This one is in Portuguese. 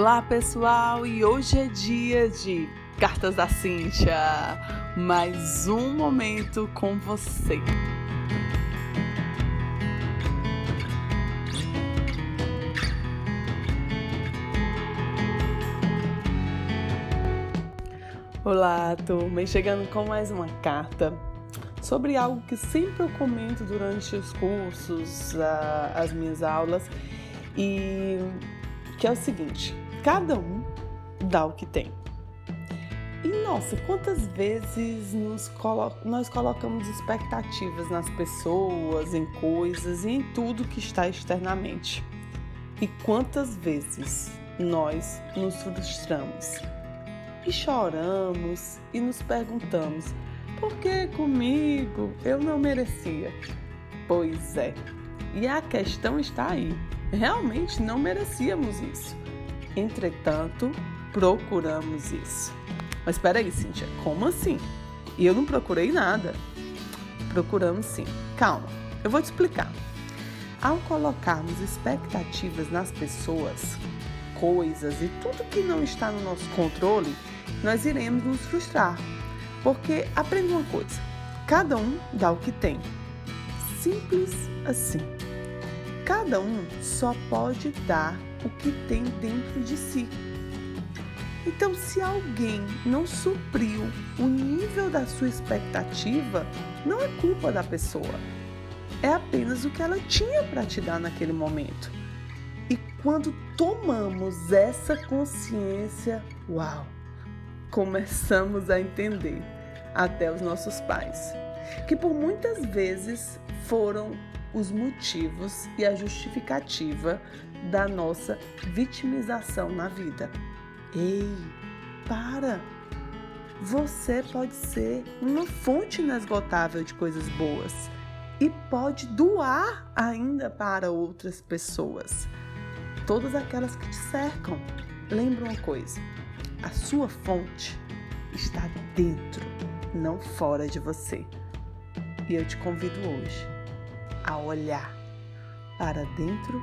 Olá pessoal, e hoje é dia de Cartas da Cíntia. Mais um momento com você. Olá, turma, e chegando com mais uma carta sobre algo que sempre eu comento durante os cursos, as minhas aulas, e que é o seguinte: cada um dá o que tem. E nossa, quantas vezes colo nós colocamos expectativas nas pessoas, em coisas e em tudo que está externamente? E quantas vezes nós nos frustramos e choramos e nos perguntamos: por que comigo? Eu não merecia. Pois é, e a questão está aí realmente não merecíamos isso. Entretanto, procuramos isso. Mas espera aí, Cíntia, como assim? E eu não procurei nada. Procuramos sim. Calma, eu vou te explicar. Ao colocarmos expectativas nas pessoas, coisas e tudo que não está no nosso controle, nós iremos nos frustrar. Porque aprenda uma coisa: cada um dá o que tem. Simples assim. Cada um só pode dar o que tem dentro de si. Então, se alguém não supriu o nível da sua expectativa, não é culpa da pessoa. É apenas o que ela tinha para te dar naquele momento. E quando tomamos essa consciência, uau, começamos a entender até os nossos pais, que por muitas vezes foram os motivos e a justificativa da nossa vitimização na vida. Ei, para! Você pode ser uma fonte inesgotável de coisas boas e pode doar ainda para outras pessoas. Todas aquelas que te cercam. Lembra uma coisa: a sua fonte está dentro, não fora de você. E eu te convido hoje a olhar para dentro